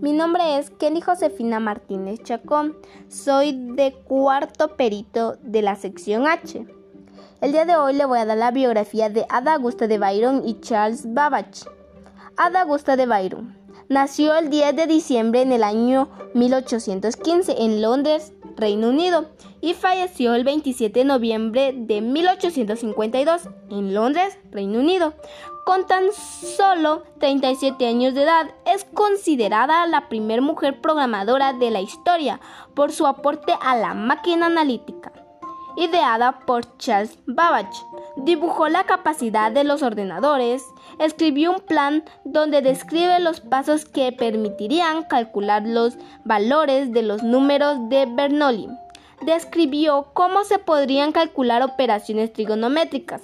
Mi nombre es Kenny Josefina Martínez Chacón. Soy de cuarto perito de la sección H. El día de hoy le voy a dar la biografía de Ada Augusta de Byron y Charles Babbage. Ada Augusta de Byron nació el 10 de diciembre en el año 1815 en Londres, Reino Unido, y falleció el 27 de noviembre de 1852 en Londres, Reino Unido. Con tan solo 37 años de edad, es considerada la primera mujer programadora de la historia por su aporte a la máquina analítica. Ideada por Charles Babbage, dibujó la capacidad de los ordenadores, escribió un plan donde describe los pasos que permitirían calcular los valores de los números de Bernoulli. Describió cómo se podrían calcular operaciones trigonométricas.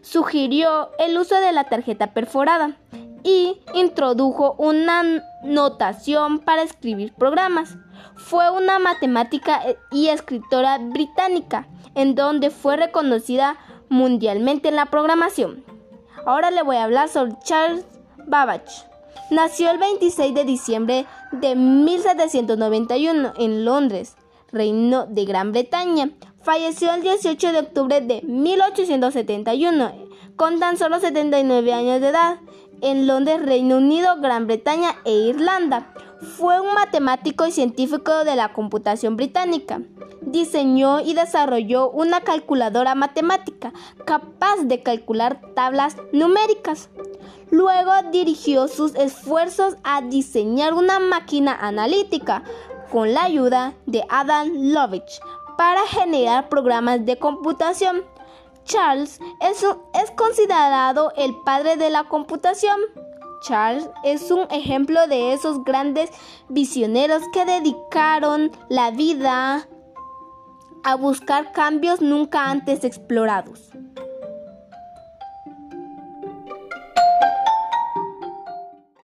Sugirió el uso de la tarjeta perforada y introdujo una notación para escribir programas. Fue una matemática y escritora británica, en donde fue reconocida mundialmente en la programación. Ahora le voy a hablar sobre Charles Babbage. Nació el 26 de diciembre de 1791 en Londres, Reino de Gran Bretaña. Falleció el 18 de octubre de 1871, con tan solo 79 años de edad, en Londres, Reino Unido, Gran Bretaña e Irlanda. Fue un matemático y científico de la computación británica. Diseñó y desarrolló una calculadora matemática capaz de calcular tablas numéricas. Luego dirigió sus esfuerzos a diseñar una máquina analítica con la ayuda de Adam Lovich para generar programas de computación. Charles es, es considerado el padre de la computación. Charles es un ejemplo de esos grandes visioneros que dedicaron la vida a buscar cambios nunca antes explorados.